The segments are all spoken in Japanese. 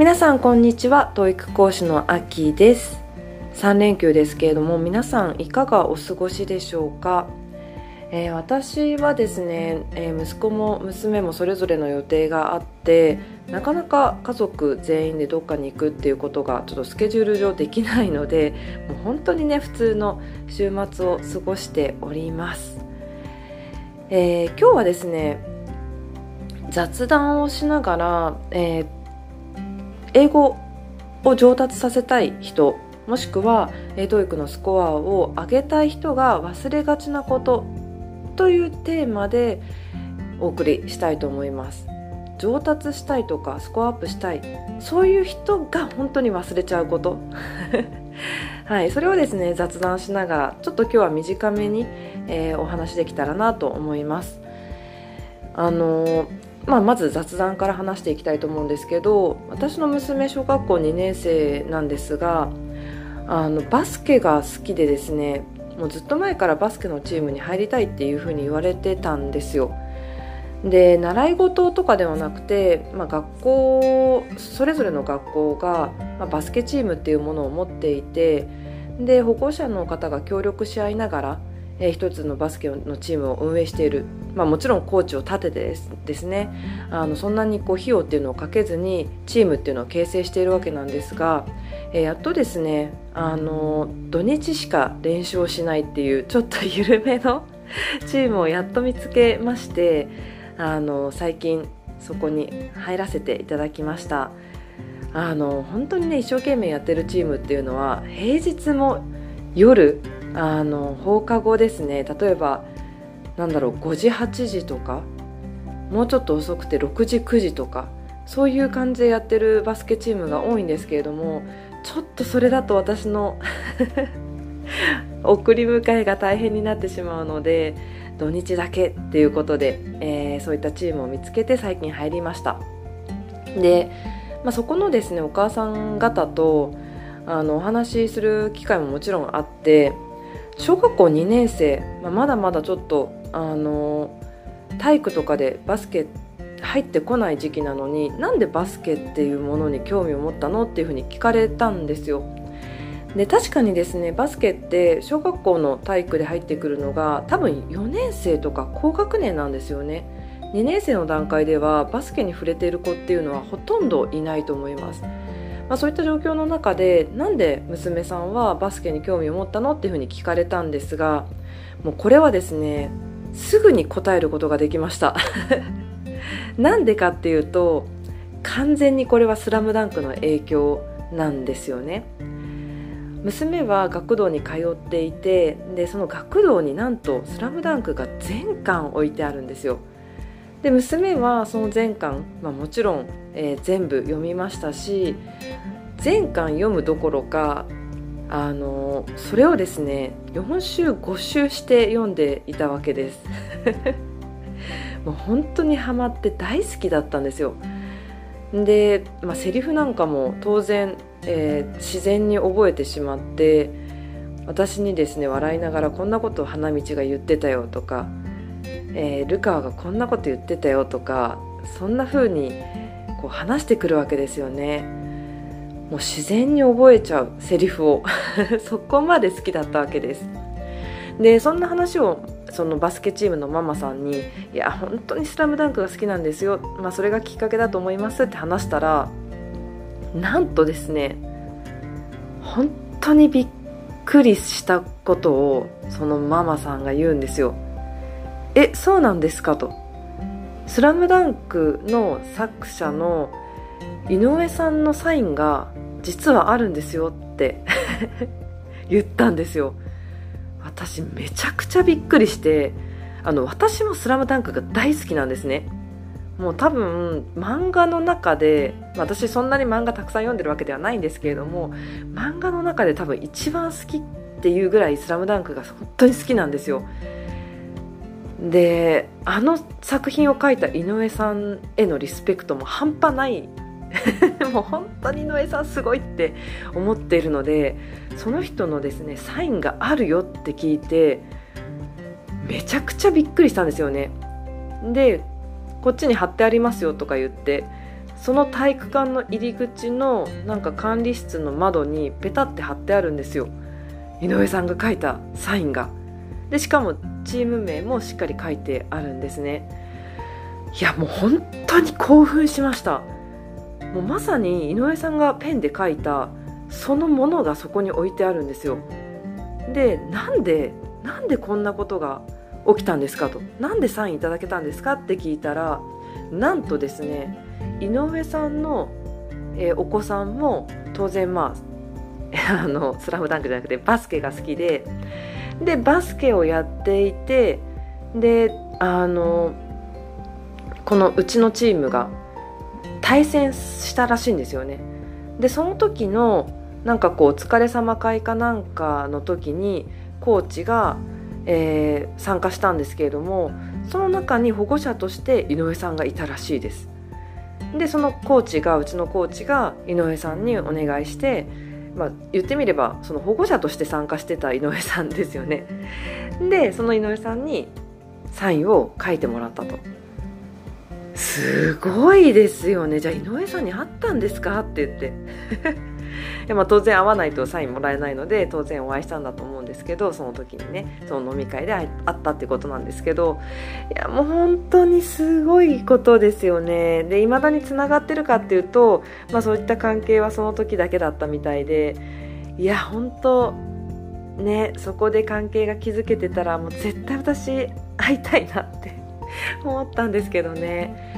皆さんこんにちは。TOEIC 講師のあきです。3連休ですけれども皆さんいかがお過ごしでしょうか、えー、私はですね、えー、息子も娘もそれぞれの予定があってなかなか家族全員でどっかに行くっていうことがちょっとスケジュール上できないのでもう本当にね普通の週末を過ごしております、えー、今日はですね雑談をしながら、えー英語を上達させたい人もしくは TOEIC のスコアを上げたい人が忘れがちなことというテーマでお送りしたいと思います。上達したいとかスコアアップしたいそういう人が本当に忘れちゃうこと。はいそれをですね雑談しながらちょっと今日は短めに、えー、お話できたらなと思います。あのーまあ、まず雑談から話していきたいと思うんですけど私の娘小学校2年生なんですがあのバスケが好きでですねもうずっと前からバスケのチームに入りたいっていうふうに言われてたんですよ。で習い事とかではなくて、まあ、学校それぞれの学校が、まあ、バスケチームっていうものを持っていてで保護者の方が協力し合いながらえー、一つのバスケのチームを運営している、まあ、もちろんコーチを立ててですですね。あのそんなにこう費用っていうのをかけずにチームっていうのを形成しているわけなんですが、えー、やっとですねあの土日しか練習をしないっていうちょっと緩めの チームをやっと見つけましてあの最近そこに入らせていただきました。あの本当にね一生懸命やってるチームっていうのは平日も夜あの放課後ですね。例えばなんだろう5時8時とかもうちょっと遅くて6時9時とかそういう感じでやってるバスケチームが多いんですけれどもちょっとそれだと私の 送り迎えが大変になってしまうので土日だけっていうことで、えー、そういったチームを見つけて最近入りました。で、まあ、そこのですねお母さん方とあのお話しする機会ももちろんあって小学校2年生、まあ、まだまだちょっとあの体育とかでバスケ入ってこない時期なのになんでバスケっていうものに興味を持ったのっていうふうに聞かれたんですよ。で確かにですねバスケって小学校の体育で入ってくるのが多分4年生とか高学年なんですよね2年生の段階ではバスケに触れている子っていうのはほとんどいないと思いますまあ、そういった状況の中でなんで娘さんはバスケに興味を持ったのっていうふうに聞かれたんですがもうこれはですねすぐに答えることができました。なんでかっていうと完全にこれは「スラムダンクの影響なんですよね。娘は学童に通っていてでその学童になんと「スラムダンクが全巻置いてあるんですよ。で娘はその全巻、まあ、もちろん、えー、全部読みましたし全巻読むどころかあのそれをですね4週5週して読んでいたわけです。もう本当にハマって大好きだったんですよ。で、まあ、セリフなんかも当然、えー、自然に覚えてしまって私にですね笑いながらこんなことを花道が言ってたよとかえー、ルカがこんなこと言ってたよとかそんな風にこう話してくるわけですよね。もう自然に覚えちゃうセリフを。そこまで好きだったわけです。でそんな話をそのバスケチームのママさんに「いや本当に『スラムダンクが好きなんですよ、まあ、それがきっかけだと思います」って話したらなんとですね本当にびっくりしたことをそのママさんが言うんですよ。えそうなんですか？と「スラムダンクの作者の井上さんのサインが実はあるんですよって 言ったんですよ。私めちゃくちゃびっくりしてあの私も「スラムダンクが大好きなんですね。もう多分漫画の中で私そんなに漫画たくさん読んでるわけではないんですけれども漫画の中で多分一番好きっていうぐらい「スラムダンクが本当に好きなんですよ。であの作品を書いた井上さんへのリスペクトも半端ない。もう本当に井上さんすごいって思っているのでその人のですねサインがあるよって聞いてめちゃくちゃびっくりしたんですよね。でこっちに貼ってありますよとか言ってその体育館の入り口のなんか管理室の窓にペタって貼ってあるんですよ。井上さんが書いたサインが。でしかもチーム名もしっかり書いてあるんですね。いやもう本当に興奮しました。もうまさに井上さんがペンで書いたそのものがそこに置いてあるんですよ。でなんでなんでこんなことが起きたんですかと。なんでサインいただけたんですかって聞いたらなんとですね井上さんの、えー、お子さんも当然まあ あのスラムダンクじゃなくてバスケが好きででバスケをやっていてであのこのうちのチームが対戦したらしいんですよね。でその時のなんかこうお疲れ様会かなんかの時にコーチが、えー、参加したんですけれどもその中に保護者として井上さんがいたらしいです。でそのコーチがうちのコーチが井上さんにお願いして、まあ、言ってみればその保護者として参加してた井上さんですよね。でその井上さんにサインを書いてもらったと。すごいですよね。じゃあ井上さんに会ったんですか？って言って。で、まあ、当然会わないとサインもらえないので当然お会いしたんだと思うんですけどその時にねその飲み会で会ったってことなんですけどいやもう本当にすごいことですよね。で未だにつながってるかっていうと、まあ、そういった関係はその時だけだったみたいでいや本当ねそこで関係が築けてたらもう絶対私会いたいなって思ったんですけどね。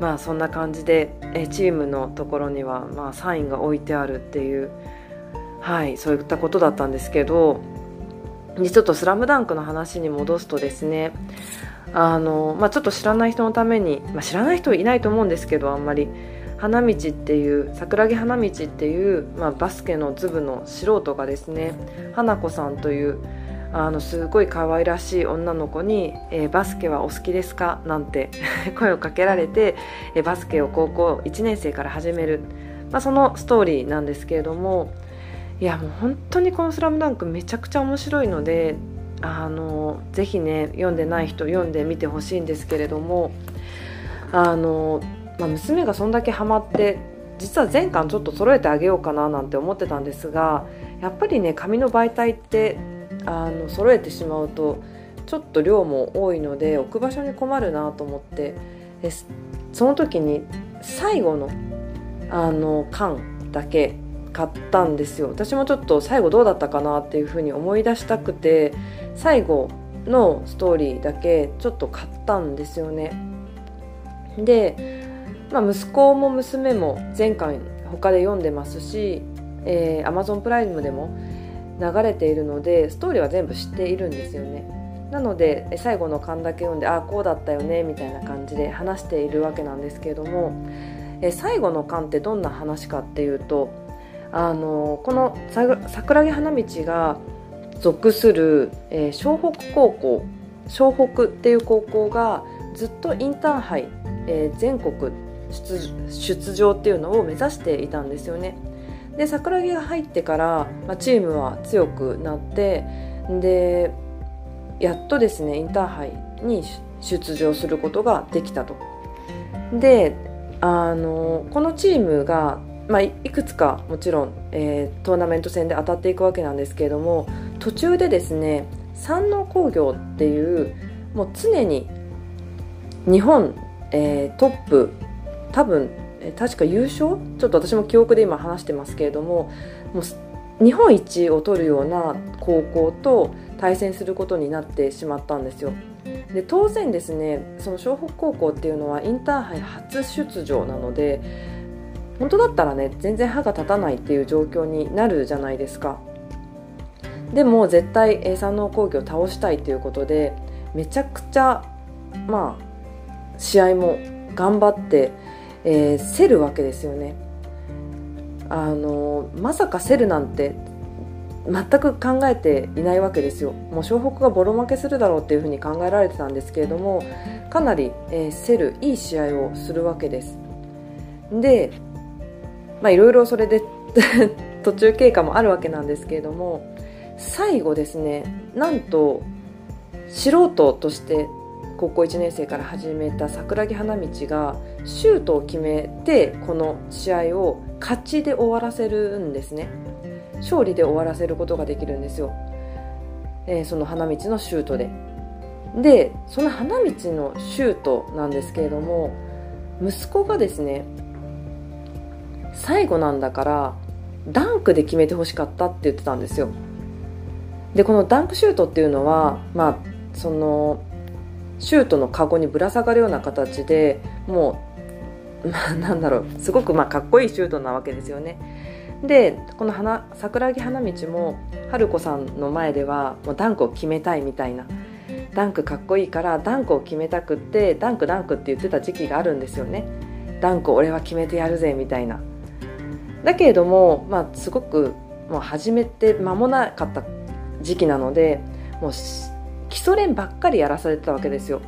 まあそんな感じでチームのところには、まあ、サインが置いてあるっていうはいそういったことだったんですけどちょっと「スラムダンクの話に戻すとですねあの、まあ、ちょっと知らない人のために、まあ、知らない人いないと思うんですけどあんまり花道っていう桜木花道っていう、まあ、バスケのズブの素人がですね花子さんというあのすごい可愛らしい女の子に「えー、バスケはお好きですか?」なんて 声をかけられて、えー、バスケを高校1年生から始める、まあ、そのストーリーなんですけれどもいやもう本当にこの「スラムダンクめちゃくちゃ面白いのであのぜひね読んでない人読んでみてほしいんですけれどもあの、まあ、娘がそんだけハマって実は全巻ちょっと揃えてあげようかななんて思ってたんですがやっぱりね紙の媒体ってあの揃えてしまうとちょっと量も多いので置く場所に困るなと思ってでその時に最後のあの缶だけ買ったんですよ。私もちょっと最後どうだったかなっていうふうに思い出したくて最後のストーリーだけちょっと買ったんですよね。で、まあ、息子も娘も前回他で読んでますし、えー、Amazon プライムでも流れているのでストーリーは全部知っているんですよね。なので最後の巻だけ読んでああこうだったよねみたいな感じで話しているわけなんですけれども最後の巻ってどんな話かっていうとあのこの桜木花道が属する、えー、湘北高校湘北っていう高校がずっとインターハイ、えー、全国出場っていうのを目指していたんですよね。で桜木が入ってから、まあ、チームは強くなってでやっとですねインターハイに出場することができたと。であのこのチームが、まあ、いくつかもちろん、えー、トーナメント戦で当たっていくわけなんですけれども途中でですね山王工業っていうもう常に日本、えー、トップ多分確か優勝？ちょっと私も記憶で今話してますけれどももう日本一を取るような高校と対戦することになってしまったんですよ。で当然ですねその湘北高校っていうのはインターハイ初出場なので本当だったらね全然歯が立たないっていう状況になるじゃないですかでも絶対山王工業を倒したいということでめちゃくちゃまあ試合も頑張ってえー、競るわけですよね。あのまさか競るなんて全く考えていないわけですよ。もう湘北がボロ負けするだろうっていうふうに考えられてたんですけれどもかなり、えー、競るいい試合をするわけです。でまあいろいろそれで 途中経過もあるわけなんですけれども最後ですねなんと素人として高校1年生から始めた桜木花道がシュートを決めてこの試合を勝ちで終わらせるんですね。勝利で終わらせることができるんですよ、えー、その花道のシュートで。でその花道のシュートなんですけれども息子がですね最後なんだからダンクで決めてほしかったって言ってたんですよ。でこのダンクシュートっていうのはまあそのシュートのカゴにぶら下がるような形でもう、まあ、なんだろうすごくまあかっこいいシュートなわけですよね。でこの花桜木花道も春子さんの前ではもうダンクを決めたいみたいな。ダンクかっこいいからダンクを決めたくってダンクダンクって言ってた時期があるんですよね。ダンク俺は決めてやるぜみたいな。だけれども、まあ、すごくもう始めて間もなかった時期なのでもう基礎練ばっかりやらされてたわけですよ。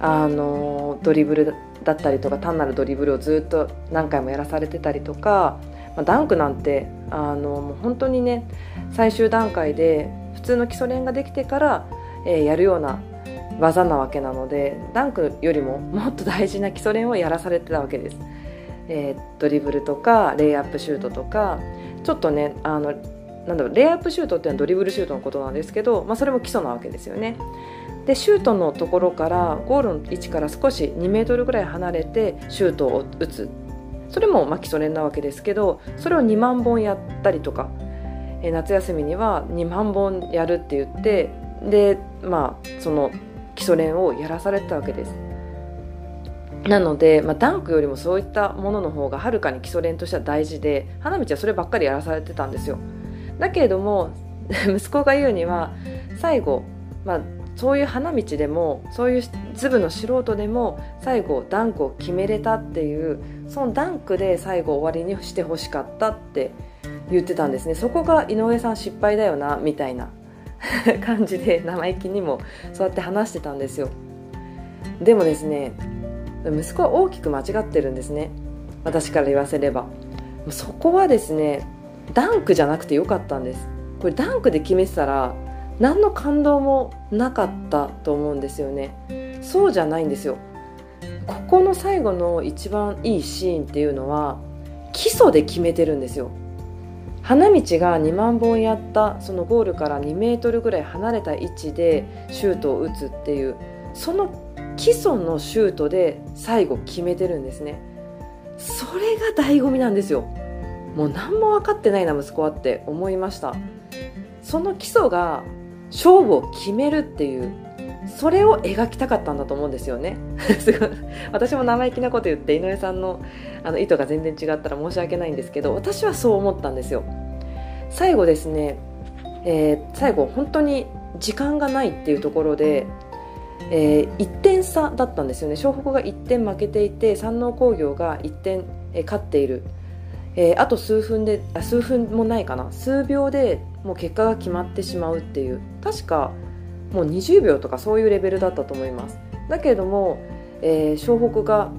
あのドリブルだったりとか単なるドリブルをずっと何回もやらされてたりとか、まあ、ダンクなんてあのもう本当にね最終段階で普通の基礎練ができてから、えー、やるような技なわけなのでダンクよりももっと大事な基礎練をやらされてたわけです、えー、ドリブルとかレイアップシュートとかちょっとねあのなんだろうレイアップシュートっていうのはドリブルシュートのことなんですけど、まあ、それも基礎なわけですよね。でシュートのところからゴールの位置から少し2メートルぐらい離れてシュートを打つ。それもまあ基礎練なわけですけどそれを2万本やったりとか、え、夏休みには2万本やるって言ってでまあその基礎練をやらされてたわけです。なので、まあ、ダンクよりもそういったものの方がはるかに基礎練としては大事で花道はそればっかりやらされてたんですよ。だけれども 息子が言うには最後、まあ、そういう花道でもそういうズブの素人でも最後ダンクを決めれたっていうそのダンクで最後終わりにしてほしかったって言ってたんですね。そこが井上さん失敗だよなみたいな 感じで生意気にもそうやって話してたんですよ。でもですね息子は大きく間違ってるんですね。私から言わせれば。そこはですねダンクじゃなくてよかったんです。これダンクで決めてたら何の感動もなかったと思うんですよね。そうじゃないんですよ。ここの最後の一番いいシーンっていうのは基礎で決めてるんですよ。花道が2万本やったそのゴールから2メートルぐらい離れた位置でシュートを打つっていうその基礎のシュートで最後決めてるんですね。それが醍醐味なんですよ。もう何も分かってないな息子はって思いました。その基礎が勝負を決めるっていうそれを描きたかったんだと思うんですよね。私も生意気なこと言って井上さんのあの意図が全然違ったら申し訳ないんですけど私はそう思ったんですよ。最後ですね、えー、最後本当に時間がないっていうところで、えー、1点差だったんですよね。湘北が1点負けていて山王工業が1点、えー、勝っている。えー、あと数分であ数分もないかな。数秒でもう結果が決まってしまうっていう。確かもう20秒とかそういうレベルだったと思います。だけれども、えー、湘北が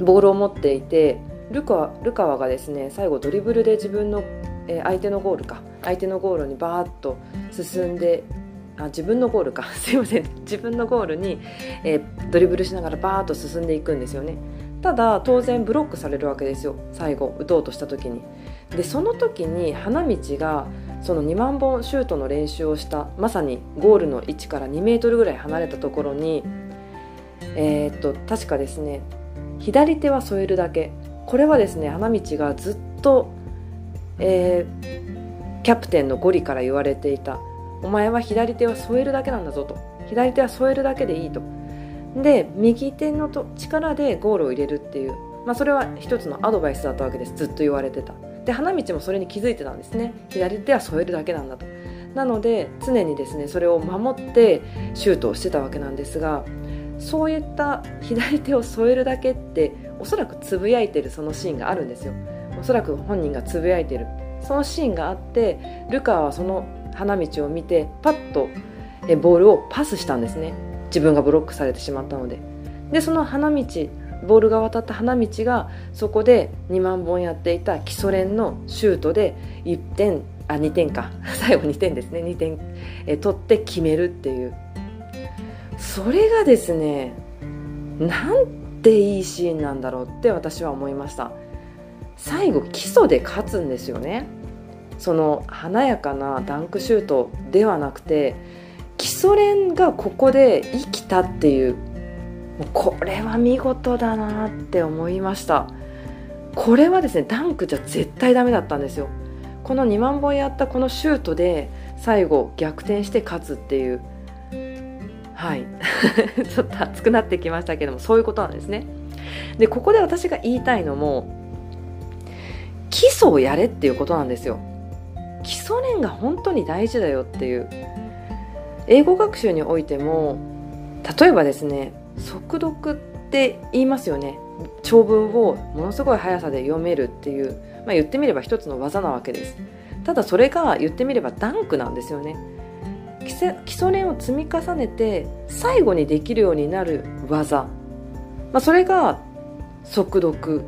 ボールを持っていてルカルカワがですね最後ドリブルで自分の、えー、相手のゴールか。相手のゴールにバーッと進んであ自分のゴールか。すいません。自分のゴールに、えー、ドリブルしながらバーッと進んでいくんですよね。ただ当然ブロックされるわけですよ。最後打とうとした時に。でその時に花道がその2万本シュートの練習をしたまさにゴールの位置から2メートルぐらい離れたところにえー、っと確かですね左手は添えるだけ。これはですね花道がずっと、えー、キャプテンのゴリから言われていた。お前は左手は添えるだけなんだぞと。左手は添えるだけでいいと。で右手のと力でゴールを入れるっていう、まあ、それは一つのアドバイスだったわけです。ずっと言われてた。で花道もそれに気づいてたんですね。左手は添えるだけなんだと。なので常にですねそれを守ってシュートをしてたわけなんですがそういった左手を添えるだけっておそらくつぶやいてるそのシーンがあるんですよ。おそらく本人がつぶやいてる。そのシーンがあってルカはその花道を見てパッとボールをパスしたんですね。自分がブロックされてしまったので。でその花道ボールが渡った花道がそこで2万本やっていた基礎練のシュートで1点あ2点か。最後2点ですね。2点え取って決めるっていう。それがですねなんていいシーンなんだろうって私は思いました。最後基礎で勝つんですよね。その華やかなダンクシュートではなくて基礎練がここで生きたっていうもうこれは見事だなって思いました。これはですねダンクじゃ絶対ダメだったんですよ。この2万本やったこのシュートで最後逆転して勝つっていう。はい。ちょっと熱くなってきましたけどもそういうことなんですね。でここで私が言いたいのも基礎をやれっていうことなんですよ。基礎練が本当に大事だよっていう。英語学習においても例えばですね速読って言いますよね。長文をものすごい速さで読めるっていう、まあ、言ってみれば一つの技なわけです。ただそれが言ってみればダンクなんですよね。基礎練を積み重ねて最後にできるようになる技、まあ、それが速読。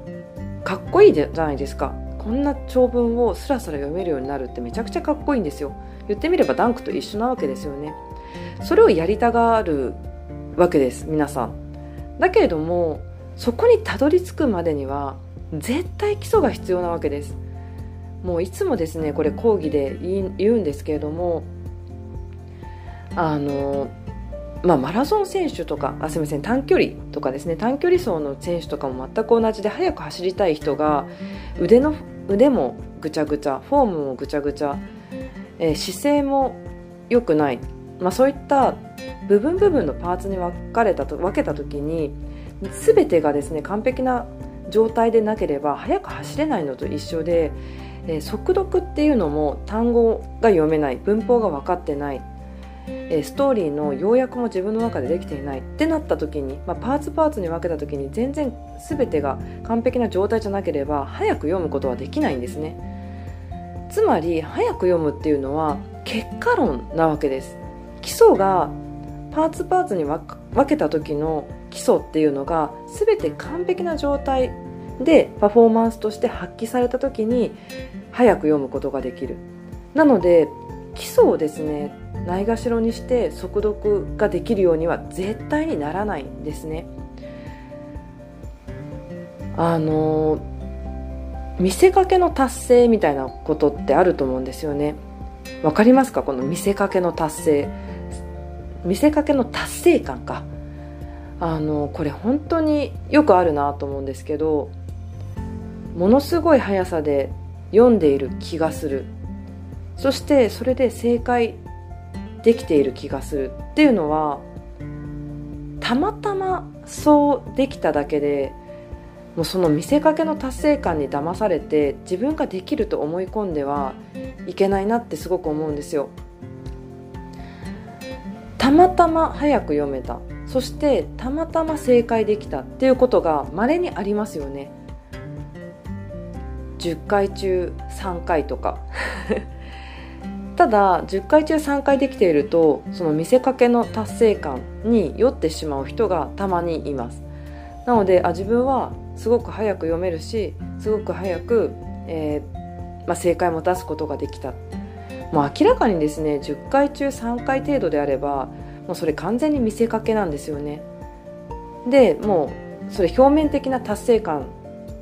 かっこいいじゃないですか。こんな長文をスラスラ読めるようになるってめちゃくちゃかっこいいんですよ。言ってみればダンクと一緒なわけですよね。それをやりたがるわけです皆さん。だけれどもそこにたどり着くまでには絶対基礎が必要なわけです。もういつもですねこれ講義で言うんですけれどもあのまあ、マラソン選手とかあすみません短距離とかですね短距離走の選手とかも全く同じで速く走りたい人が腕の腕もぐちゃぐちゃフォームもぐちゃぐちゃ、えー、姿勢も良くない、まあ、そういった部分部分のパーツに分かれたと分けた時に全てがですね完璧な状態でなければ速く走れないのと一緒で、えー、速読っていうのも単語が読めない文法が分かってない、えー、ストーリーの要約も自分の中でできていないってなった時に、まあ、パーツパーツに分けた時に全然全てが完璧な状態じゃなければ早く読むことはできないんですね。つまり早く読むっていうのは結果論なわけです。基礎がパーツパーツに分けた時の基礎っていうのが全て完璧な状態でパフォーマンスとして発揮された時に早く読むことができる。なので基礎をですねないがしろにして速読ができるようには絶対にならないんですね。あの見せかけの達成みたいなことってあると思うんですよね。わかりますか？この見せかけの達成。見せかけの達成感か。あのこれ本当によくあるなと思うんですけどものすごい速さで読んでいる気がする。そしてそれで正解できている気がする。っていうのはたまたまそうできただけでもうその見せかけの達成感に騙されて自分ができると思い込んではいけないなってすごく思うんですよ。たまたま早く読めた。そしてたまたま正解できたっていうことが稀にありますよね。10回中3回とか。ただ10回中3回できているとその見せかけの達成感に酔ってしまう人がたまにいます。なのであ自分はすごく早く読めるしすごく早く、えー、まあ、正解も出すことができた。もう明らかにですね10回中3回程度であればもうそれ完全に見せかけなんですよね。でもうそれ表面的な達成感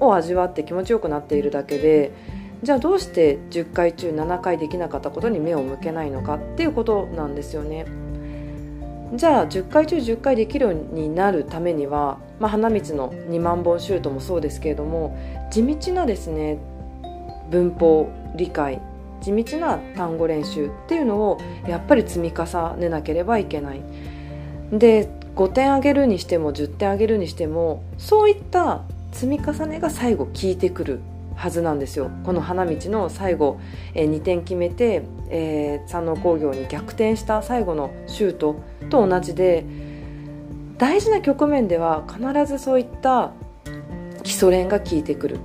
を味わって気持ちよくなっているだけでじゃあどうして10回中7回できなかったことに目を向けないのかっていうことなんですよね。じゃあ10回中10回できるようになるためには、まあ、花道の2万本シュートもそうですけれども地道なですね文法理解地道な単語練習っていうのをやっぱり積み重ねなければいけないで5点あげるにしても10点あげるにしてもそういった積み重ねが最後効いてくるはずなんですよ。この花道の最後、えー、2点決めて、えー、山王工業に逆転した最後のシュートと同じで大事な局面では必ずそういった基礎練が効いてくる。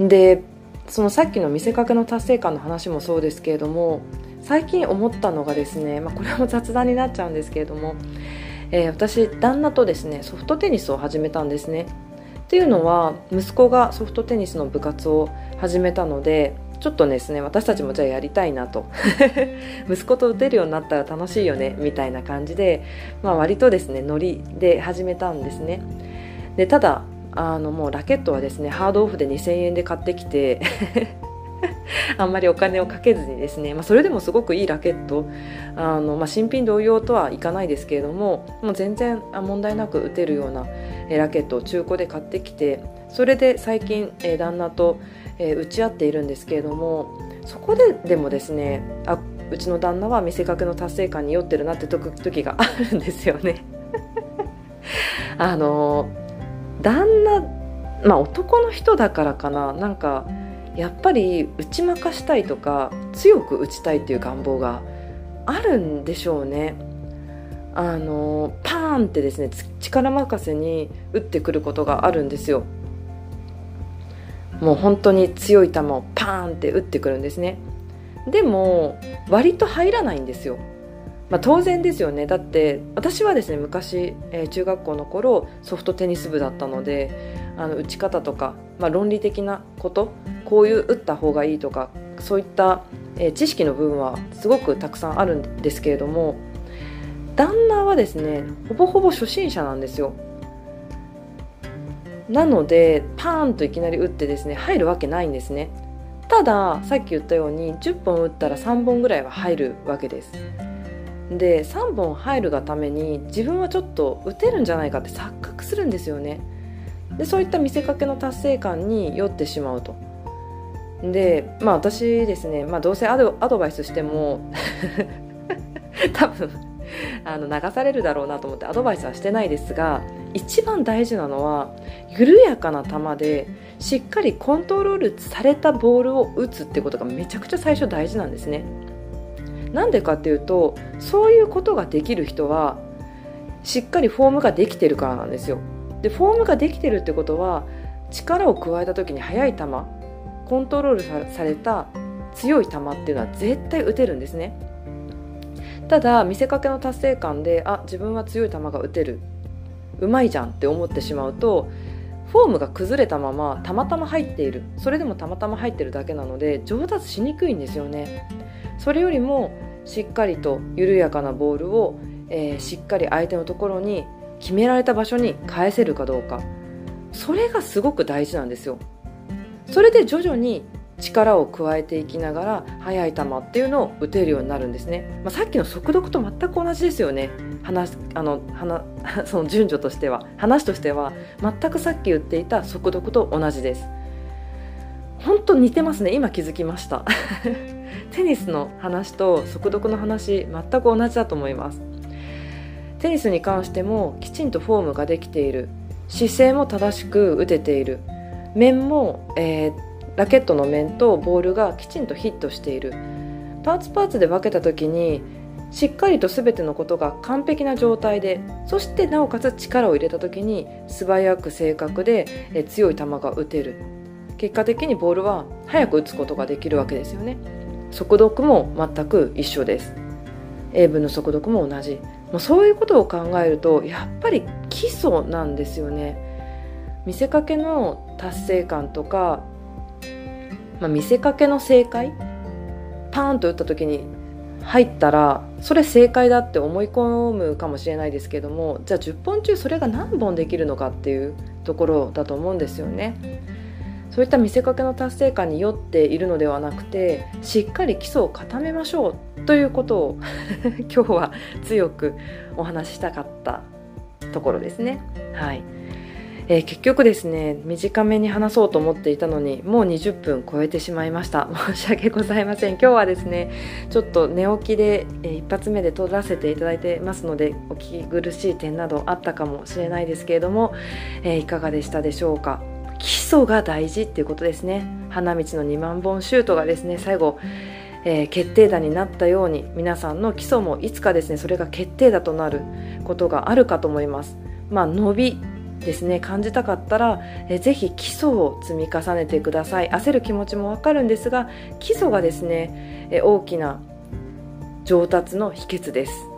でそのさっきの見せかけの達成感の話もそうですけれども最近思ったのがですね、まあ、これも雑談になっちゃうんですけれども、えー、私旦那とですねソフトテニスを始めたんですね。っていうのは息子がソフトテニスの部活を始めたのでちょっとですね私たちもじゃあやりたいなと。息子と打てるようになったら楽しいよねみたいな感じで、まあ、割とですねノリで始めたんですね。でただあのもうラケットはですねハードオフで2000円で買ってきて あんまりお金をかけずにですね、まあ、それでもすごくいいラケットあの、まあ、新品同様とはいかないですけれどももう全然問題なく打てるようなラケットを中古で買ってきてそれで最近旦那と打ち合っているんですけれどもそこででもですねあうちの旦那は見せかけの達成感に酔ってるなって時があるんですよね。あの旦那まあ男の人だからかな。なんかやっぱり打ち負かしたいとか強く打ちたいっていう願望があるんでしょうね。あのパーンってですね力任せに打ってくることがあるんですよ。もう本当に強い球をパーンって打ってくるんですね。でも割と入らないんですよ。まあ、当然ですよね。だって私はですね昔、えー、中学校の頃ソフトテニス部だったのであの打ち方とか、まあ、論理的なことこういう打った方がいいとかそういった、えー、知識の部分はすごくたくさんあるんですけれども旦那はですねほぼほぼ初心者なんですよ。なのでパーンといきなり打ってですね入るわけないんですね。たださっき言ったように10本打ったら3本ぐらいは入るわけです。で3本入るがために自分はちょっと打てるんじゃないかって錯覚するんですよねでそういった見せかけの達成感に酔ってしまうとでまあ私ですね、まあ、どうせアドアドバイスしても多分あの流されるだろうなと思ってアドバイスはしてないですが一番大事なのは緩やかな球でしっかりコントロールされたボールを打つってことがめちゃくちゃ最初大事なんですね。なんでかっていうとそういうことができる人はしっかりフォームができてるからなんですよ。でフォームができてるってことは力を加えた時に速い球コントロールされた強い球っていうのは絶対打てるんですね。ただ見せかけの達成感であ自分は強い球が打てる。うまいじゃんって思ってしまうとフォームが崩れたままたまたま入っている。それでもたまたま入ってるだけなので上達しにくいんですよね。それよりもしっかりと緩やかなボールを、えー、しっかり相手のところに決められた場所に返せるかどうか。それがすごく大事なんですよ。それで徐々に力を加えていきながら速い球っていうのを打てるようになるんですね、まあ、さっきの速読と全く同じですよね。話あの話 その順序としては話としては全くさっき言っていた速読と同じです。本当似てますね。今気づきました。テニスの話と速読の話全く同じだと思います。テニスに関してもきちんとフォームができている。姿勢も正しく打てている。面も、えー、ラケットの面とボールがきちんとヒットしている。パーツパーツで分けた時にしっかりと全てのことが完璧な状態でそしてなおかつ力を入れた時に素早く正確でえ強い球が打てる。結果的にボールは速く打つことができるわけですよね。速読も全く一緒です。英文の速読も同じ。もうそういうことを考えるとやっぱり基礎なんですよね。見せかけの達成感とか、まあ、見せかけの正解パーンと打った時に入ったらそれ正解だって思い込むかもしれないですけどもじゃあ10本中それが何本できるのかっていうところだと思うんですよね。そういった見せかけの達成感に酔っているのではなくてしっかり基礎を固めましょうということを 今日は強くお話ししたかったところですね。はいえー、結局ですね短めに話そうと思っていたのにもう20分超えてしまいました。申し訳ございません。今日はですねちょっと寝起きで、えー、一発目で撮らせていただいてますのでお聞き苦しい点などあったかもしれないですけれども、えー、いかがでしたでしょうか。基礎が大事っていうことですね。花道の2万本シュートがですね最後、えー、決定打になったように皆さんの基礎もいつかですねそれが決定打となることがあるかと思います。まあ伸びですね感じたかったら、えー、ぜひ基礎を積み重ねてください。焦る気持ちもわかるんですが基礎がですね、え、大きな上達の秘訣です。